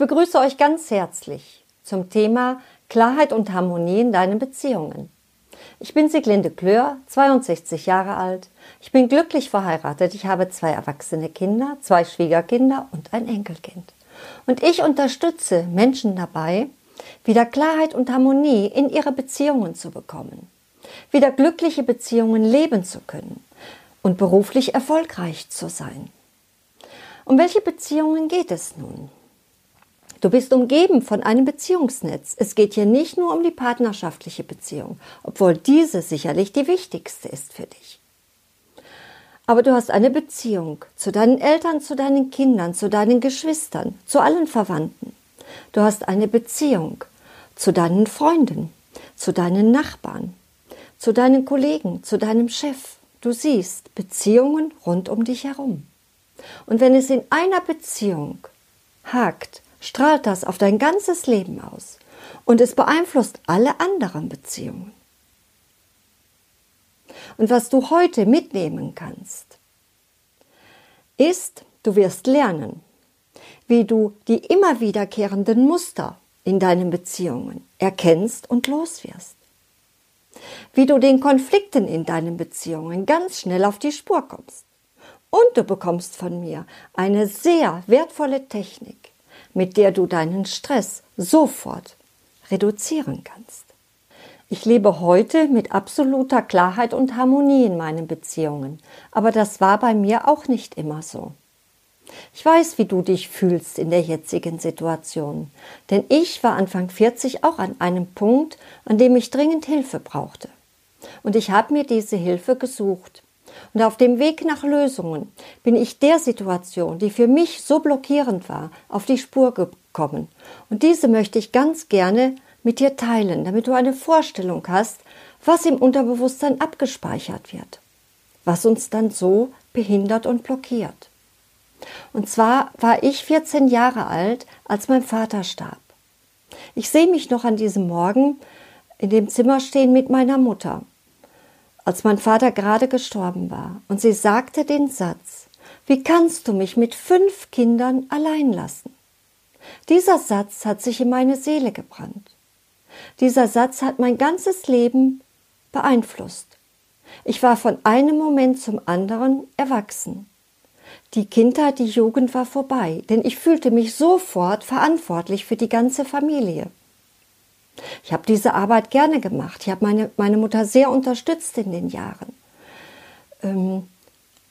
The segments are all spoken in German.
begrüße euch ganz herzlich zum Thema Klarheit und Harmonie in deinen Beziehungen. Ich bin Sieglinde Klör, 62 Jahre alt. Ich bin glücklich verheiratet. Ich habe zwei erwachsene Kinder, zwei Schwiegerkinder und ein Enkelkind. Und ich unterstütze Menschen dabei, wieder Klarheit und Harmonie in ihre Beziehungen zu bekommen, wieder glückliche Beziehungen leben zu können und beruflich erfolgreich zu sein. Um welche Beziehungen geht es nun? Du bist umgeben von einem Beziehungsnetz. Es geht hier nicht nur um die partnerschaftliche Beziehung, obwohl diese sicherlich die wichtigste ist für dich. Aber du hast eine Beziehung zu deinen Eltern, zu deinen Kindern, zu deinen Geschwistern, zu allen Verwandten. Du hast eine Beziehung zu deinen Freunden, zu deinen Nachbarn, zu deinen Kollegen, zu deinem Chef. Du siehst Beziehungen rund um dich herum. Und wenn es in einer Beziehung hakt, strahlt das auf dein ganzes Leben aus und es beeinflusst alle anderen Beziehungen. Und was du heute mitnehmen kannst, ist, du wirst lernen, wie du die immer wiederkehrenden Muster in deinen Beziehungen erkennst und loswirst. Wie du den Konflikten in deinen Beziehungen ganz schnell auf die Spur kommst. Und du bekommst von mir eine sehr wertvolle Technik, mit der du deinen Stress sofort reduzieren kannst. Ich lebe heute mit absoluter Klarheit und Harmonie in meinen Beziehungen, aber das war bei mir auch nicht immer so. Ich weiß, wie du dich fühlst in der jetzigen Situation, denn ich war Anfang 40 auch an einem Punkt, an dem ich dringend Hilfe brauchte. Und ich habe mir diese Hilfe gesucht. Und auf dem Weg nach Lösungen bin ich der Situation, die für mich so blockierend war, auf die Spur gekommen. Und diese möchte ich ganz gerne mit dir teilen, damit du eine Vorstellung hast, was im Unterbewusstsein abgespeichert wird, was uns dann so behindert und blockiert. Und zwar war ich 14 Jahre alt, als mein Vater starb. Ich sehe mich noch an diesem Morgen in dem Zimmer stehen mit meiner Mutter als mein Vater gerade gestorben war, und sie sagte den Satz, wie kannst du mich mit fünf Kindern allein lassen? Dieser Satz hat sich in meine Seele gebrannt. Dieser Satz hat mein ganzes Leben beeinflusst. Ich war von einem Moment zum anderen erwachsen. Die Kindheit, die Jugend war vorbei, denn ich fühlte mich sofort verantwortlich für die ganze Familie. Ich habe diese Arbeit gerne gemacht. Ich habe meine, meine Mutter sehr unterstützt in den Jahren. Ähm,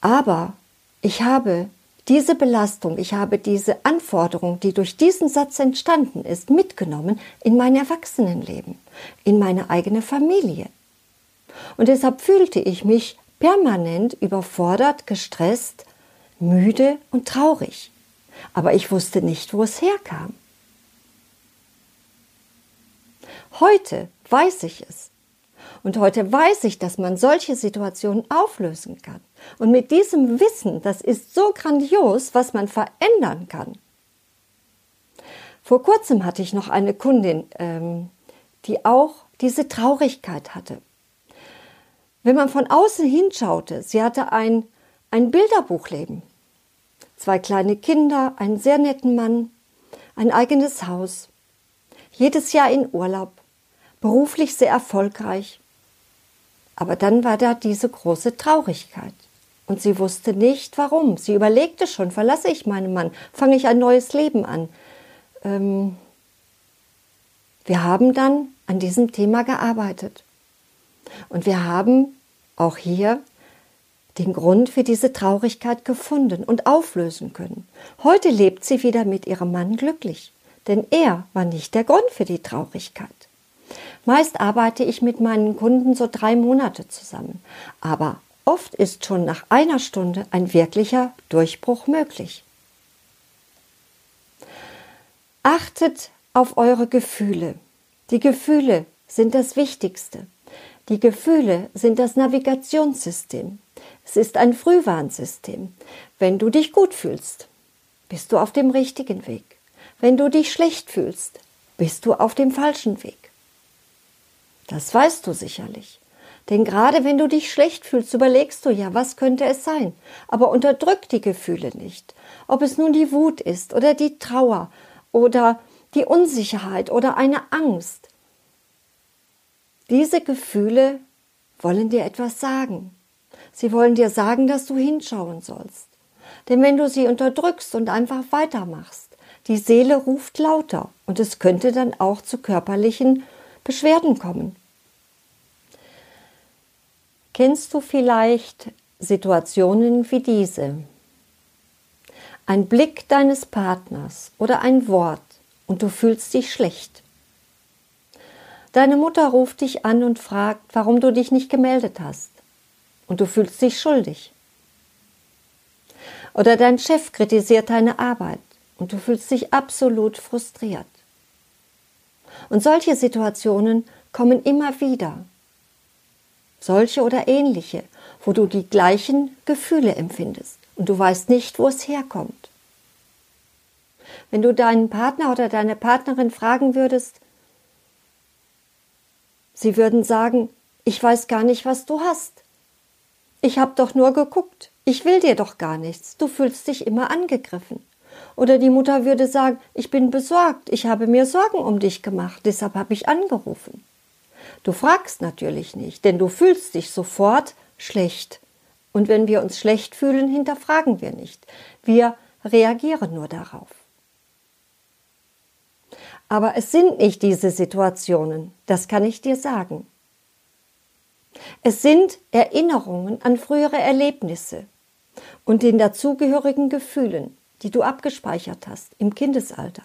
aber ich habe diese Belastung, ich habe diese Anforderung, die durch diesen Satz entstanden ist, mitgenommen in mein Erwachsenenleben, in meine eigene Familie. Und deshalb fühlte ich mich permanent überfordert, gestresst, müde und traurig. Aber ich wusste nicht, wo es herkam. Heute weiß ich es. Und heute weiß ich, dass man solche Situationen auflösen kann. Und mit diesem Wissen, das ist so grandios, was man verändern kann. Vor kurzem hatte ich noch eine Kundin, ähm, die auch diese Traurigkeit hatte. Wenn man von außen hinschaute, sie hatte ein, ein Bilderbuchleben. Zwei kleine Kinder, einen sehr netten Mann, ein eigenes Haus. Jedes Jahr in Urlaub beruflich sehr erfolgreich. Aber dann war da diese große Traurigkeit. Und sie wusste nicht, warum. Sie überlegte schon, verlasse ich meinen Mann, fange ich ein neues Leben an. Ähm wir haben dann an diesem Thema gearbeitet. Und wir haben auch hier den Grund für diese Traurigkeit gefunden und auflösen können. Heute lebt sie wieder mit ihrem Mann glücklich, denn er war nicht der Grund für die Traurigkeit. Meist arbeite ich mit meinen Kunden so drei Monate zusammen, aber oft ist schon nach einer Stunde ein wirklicher Durchbruch möglich. Achtet auf eure Gefühle. Die Gefühle sind das Wichtigste. Die Gefühle sind das Navigationssystem. Es ist ein Frühwarnsystem. Wenn du dich gut fühlst, bist du auf dem richtigen Weg. Wenn du dich schlecht fühlst, bist du auf dem falschen Weg. Das weißt du sicherlich. Denn gerade wenn du dich schlecht fühlst, überlegst du ja, was könnte es sein. Aber unterdrück die Gefühle nicht. Ob es nun die Wut ist oder die Trauer oder die Unsicherheit oder eine Angst. Diese Gefühle wollen dir etwas sagen. Sie wollen dir sagen, dass du hinschauen sollst. Denn wenn du sie unterdrückst und einfach weitermachst, die Seele ruft lauter und es könnte dann auch zu körperlichen Beschwerden kommen. Kennst du vielleicht Situationen wie diese? Ein Blick deines Partners oder ein Wort und du fühlst dich schlecht. Deine Mutter ruft dich an und fragt, warum du dich nicht gemeldet hast. Und du fühlst dich schuldig. Oder dein Chef kritisiert deine Arbeit und du fühlst dich absolut frustriert. Und solche Situationen kommen immer wieder. Solche oder ähnliche, wo du die gleichen Gefühle empfindest und du weißt nicht, wo es herkommt. Wenn du deinen Partner oder deine Partnerin fragen würdest, sie würden sagen, ich weiß gar nicht, was du hast. Ich habe doch nur geguckt. Ich will dir doch gar nichts. Du fühlst dich immer angegriffen. Oder die Mutter würde sagen, ich bin besorgt, ich habe mir Sorgen um dich gemacht, deshalb habe ich angerufen. Du fragst natürlich nicht, denn du fühlst dich sofort schlecht. Und wenn wir uns schlecht fühlen, hinterfragen wir nicht. Wir reagieren nur darauf. Aber es sind nicht diese Situationen, das kann ich dir sagen. Es sind Erinnerungen an frühere Erlebnisse und den dazugehörigen Gefühlen, die du abgespeichert hast im Kindesalter.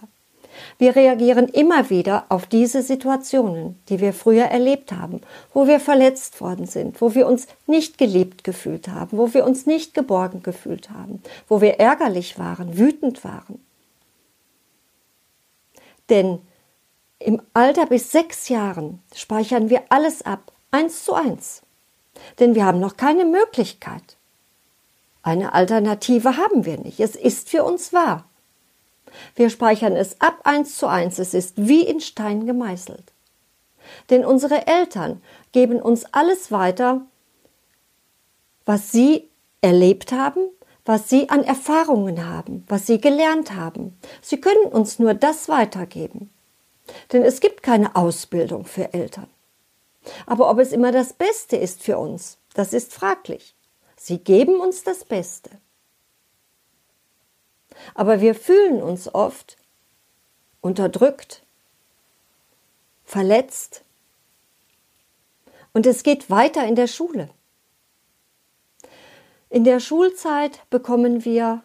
Wir reagieren immer wieder auf diese Situationen, die wir früher erlebt haben, wo wir verletzt worden sind, wo wir uns nicht geliebt gefühlt haben, wo wir uns nicht geborgen gefühlt haben, wo wir ärgerlich waren, wütend waren. Denn im Alter bis sechs Jahren speichern wir alles ab, eins zu eins. Denn wir haben noch keine Möglichkeit. Eine Alternative haben wir nicht. Es ist für uns wahr. Wir speichern es ab eins zu eins. Es ist wie in Stein gemeißelt. Denn unsere Eltern geben uns alles weiter, was sie erlebt haben, was sie an Erfahrungen haben, was sie gelernt haben. Sie können uns nur das weitergeben. Denn es gibt keine Ausbildung für Eltern. Aber ob es immer das Beste ist für uns, das ist fraglich. Sie geben uns das Beste. Aber wir fühlen uns oft unterdrückt, verletzt. Und es geht weiter in der Schule. In der Schulzeit bekommen wir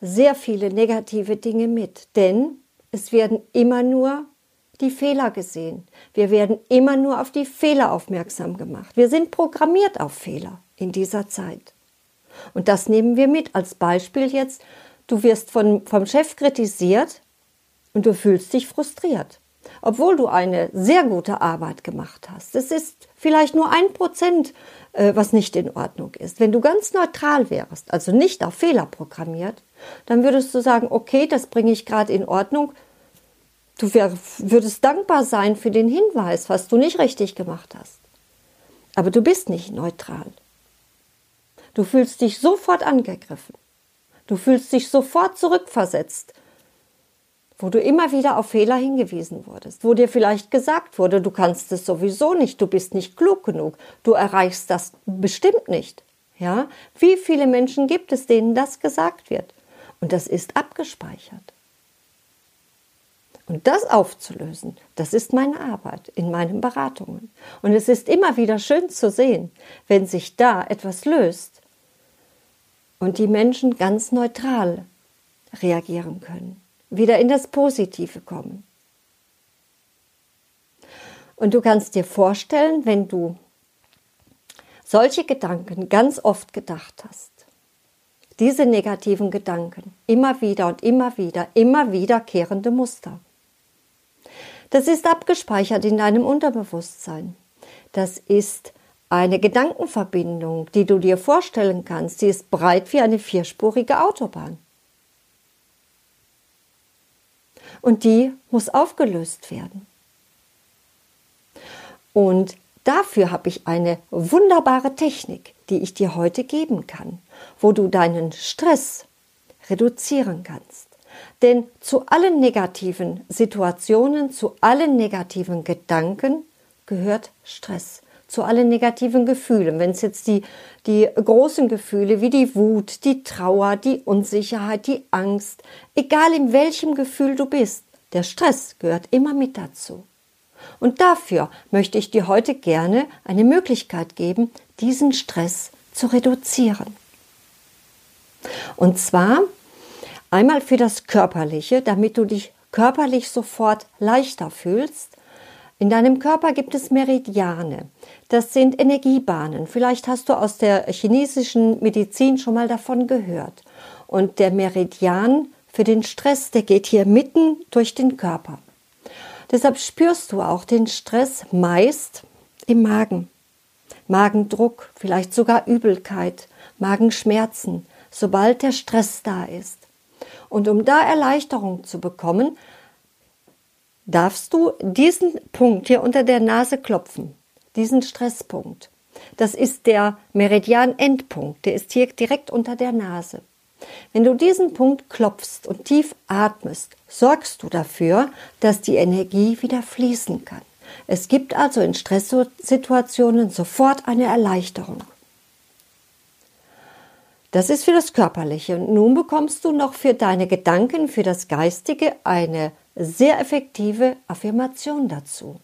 sehr viele negative Dinge mit, denn es werden immer nur die Fehler gesehen. Wir werden immer nur auf die Fehler aufmerksam gemacht. Wir sind programmiert auf Fehler in dieser Zeit. Und das nehmen wir mit als Beispiel jetzt. Du wirst von, vom Chef kritisiert und du fühlst dich frustriert, obwohl du eine sehr gute Arbeit gemacht hast. Es ist vielleicht nur ein Prozent, äh, was nicht in Ordnung ist. Wenn du ganz neutral wärst, also nicht auf Fehler programmiert, dann würdest du sagen, okay, das bringe ich gerade in Ordnung, Du würdest dankbar sein für den Hinweis, was du nicht richtig gemacht hast. Aber du bist nicht neutral. Du fühlst dich sofort angegriffen. Du fühlst dich sofort zurückversetzt, wo du immer wieder auf Fehler hingewiesen wurdest, wo dir vielleicht gesagt wurde, du kannst es sowieso nicht, du bist nicht klug genug, du erreichst das bestimmt nicht. Ja? Wie viele Menschen gibt es, denen das gesagt wird? Und das ist abgespeichert. Und das aufzulösen, das ist meine Arbeit in meinen Beratungen. Und es ist immer wieder schön zu sehen, wenn sich da etwas löst und die Menschen ganz neutral reagieren können, wieder in das Positive kommen. Und du kannst dir vorstellen, wenn du solche Gedanken ganz oft gedacht hast, diese negativen Gedanken, immer wieder und immer wieder, immer wiederkehrende Muster, das ist abgespeichert in deinem Unterbewusstsein. Das ist eine Gedankenverbindung, die du dir vorstellen kannst. Sie ist breit wie eine vierspurige Autobahn. Und die muss aufgelöst werden. Und dafür habe ich eine wunderbare Technik, die ich dir heute geben kann, wo du deinen Stress reduzieren kannst. Denn zu allen negativen Situationen, zu allen negativen Gedanken gehört Stress. Zu allen negativen Gefühlen. Wenn es jetzt die, die großen Gefühle wie die Wut, die Trauer, die Unsicherheit, die Angst, egal in welchem Gefühl du bist, der Stress gehört immer mit dazu. Und dafür möchte ich dir heute gerne eine Möglichkeit geben, diesen Stress zu reduzieren. Und zwar einmal für das Körperliche, damit du dich körperlich sofort leichter fühlst. In deinem Körper gibt es Meridiane. Das sind Energiebahnen. Vielleicht hast du aus der chinesischen Medizin schon mal davon gehört. Und der Meridian für den Stress, der geht hier mitten durch den Körper. Deshalb spürst du auch den Stress meist im Magen. Magendruck, vielleicht sogar Übelkeit, Magenschmerzen, sobald der Stress da ist. Und um da Erleichterung zu bekommen, darfst du diesen Punkt hier unter der Nase klopfen, diesen Stresspunkt. Das ist der Meridian-Endpunkt, der ist hier direkt unter der Nase. Wenn du diesen Punkt klopfst und tief atmest, sorgst du dafür, dass die Energie wieder fließen kann. Es gibt also in Stresssituationen sofort eine Erleichterung. Das ist für das Körperliche. Und nun bekommst du noch für deine Gedanken, für das Geistige eine sehr effektive Affirmation dazu.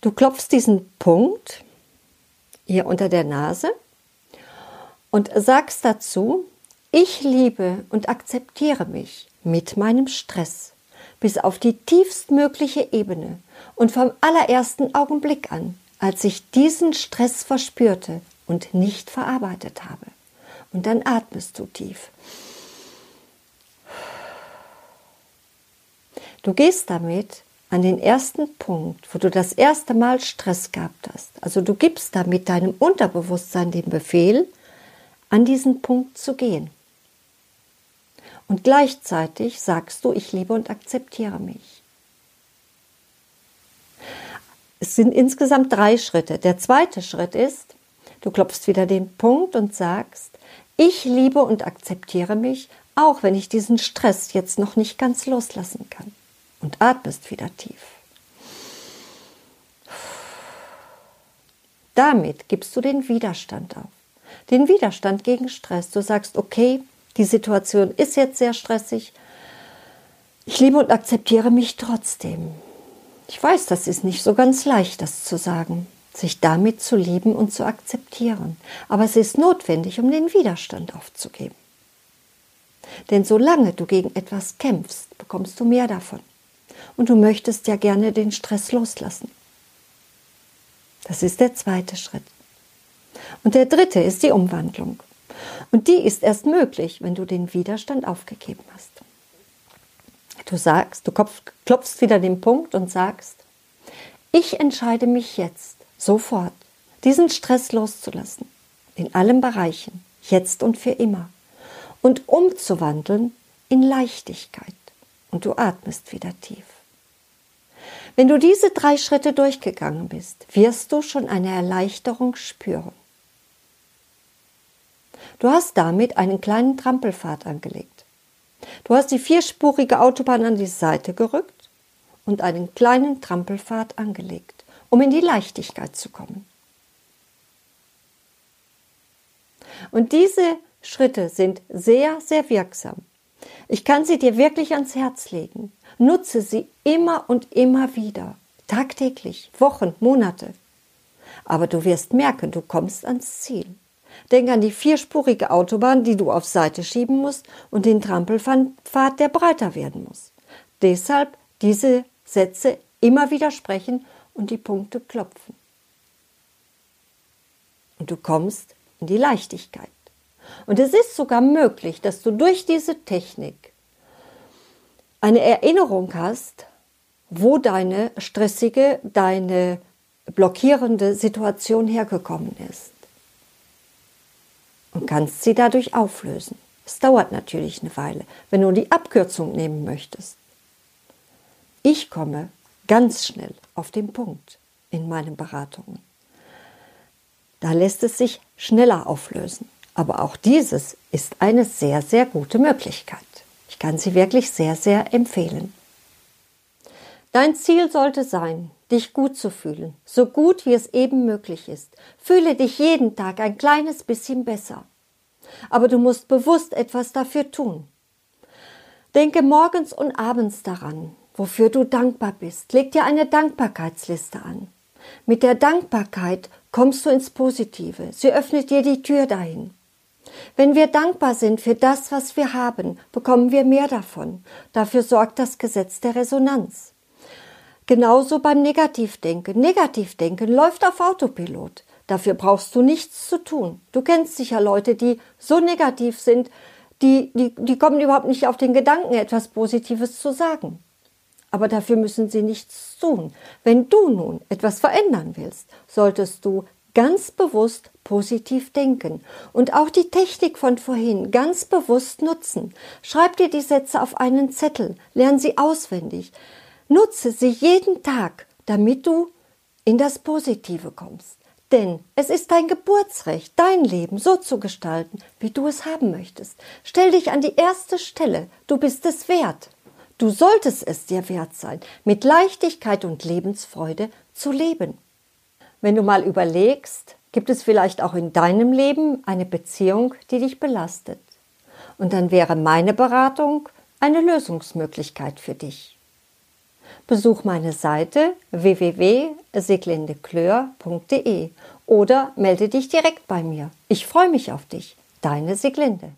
Du klopfst diesen Punkt hier unter der Nase und sagst dazu, ich liebe und akzeptiere mich mit meinem Stress bis auf die tiefstmögliche Ebene und vom allerersten Augenblick an, als ich diesen Stress verspürte und nicht verarbeitet habe. Und dann atmest du tief. Du gehst damit an den ersten Punkt, wo du das erste Mal Stress gehabt hast. Also du gibst damit deinem Unterbewusstsein den Befehl, an diesen Punkt zu gehen. Und gleichzeitig sagst du, ich liebe und akzeptiere mich. Es sind insgesamt drei Schritte. Der zweite Schritt ist, du klopfst wieder den Punkt und sagst, ich liebe und akzeptiere mich, auch wenn ich diesen Stress jetzt noch nicht ganz loslassen kann. Und atmest wieder tief. Damit gibst du den Widerstand auf den Widerstand gegen Stress. Du sagst, okay, die Situation ist jetzt sehr stressig. Ich liebe und akzeptiere mich trotzdem. Ich weiß, das ist nicht so ganz leicht, das zu sagen, sich damit zu lieben und zu akzeptieren. Aber es ist notwendig, um den Widerstand aufzugeben. Denn solange du gegen etwas kämpfst, bekommst du mehr davon. Und du möchtest ja gerne den Stress loslassen. Das ist der zweite Schritt. Und der dritte ist die Umwandlung. Und die ist erst möglich, wenn du den Widerstand aufgegeben hast. Du sagst, du klopfst wieder den Punkt und sagst, ich entscheide mich jetzt, sofort, diesen Stress loszulassen, in allen Bereichen, jetzt und für immer, und umzuwandeln in Leichtigkeit. Und du atmest wieder tief. Wenn du diese drei Schritte durchgegangen bist, wirst du schon eine Erleichterung spüren. Du hast damit einen kleinen Trampelpfad angelegt. Du hast die vierspurige Autobahn an die Seite gerückt und einen kleinen Trampelpfad angelegt, um in die Leichtigkeit zu kommen. Und diese Schritte sind sehr, sehr wirksam. Ich kann sie dir wirklich ans Herz legen. Nutze sie immer und immer wieder, tagtäglich, Wochen, Monate. Aber du wirst merken, du kommst ans Ziel. Denk an die vierspurige Autobahn, die du auf Seite schieben musst und den Trampelpfad, der breiter werden muss. Deshalb diese Sätze immer wieder sprechen und die Punkte klopfen. Und du kommst in die Leichtigkeit. Und es ist sogar möglich, dass du durch diese Technik eine Erinnerung hast, wo deine stressige, deine blockierende Situation hergekommen ist und kannst sie dadurch auflösen. Es dauert natürlich eine Weile, wenn du die Abkürzung nehmen möchtest. Ich komme ganz schnell auf den Punkt in meinen Beratungen. Da lässt es sich schneller auflösen. Aber auch dieses ist eine sehr, sehr gute Möglichkeit. Ich kann sie wirklich sehr, sehr empfehlen. Dein Ziel sollte sein, dich gut zu fühlen, so gut wie es eben möglich ist. Fühle dich jeden Tag ein kleines bisschen besser. Aber du musst bewusst etwas dafür tun. Denke morgens und abends daran, wofür du dankbar bist. Leg dir eine Dankbarkeitsliste an. Mit der Dankbarkeit kommst du ins Positive. Sie öffnet dir die Tür dahin. Wenn wir dankbar sind für das, was wir haben, bekommen wir mehr davon. Dafür sorgt das Gesetz der Resonanz. Genauso beim Negativdenken. Negativdenken läuft auf Autopilot. Dafür brauchst du nichts zu tun. Du kennst sicher Leute, die so negativ sind, die, die, die kommen überhaupt nicht auf den Gedanken, etwas Positives zu sagen. Aber dafür müssen sie nichts tun. Wenn du nun etwas verändern willst, solltest du ganz bewusst positiv denken und auch die Technik von vorhin ganz bewusst nutzen. Schreib dir die Sätze auf einen Zettel, lern sie auswendig, nutze sie jeden Tag, damit du in das Positive kommst. Denn es ist dein Geburtsrecht, dein Leben so zu gestalten, wie du es haben möchtest. Stell dich an die erste Stelle, du bist es wert. Du solltest es dir wert sein, mit Leichtigkeit und Lebensfreude zu leben. Wenn du mal überlegst, gibt es vielleicht auch in deinem Leben eine Beziehung, die dich belastet. Und dann wäre meine Beratung eine Lösungsmöglichkeit für dich. Besuch meine Seite www.siglindecleur.de oder melde dich direkt bei mir. Ich freue mich auf dich. Deine Siglinde.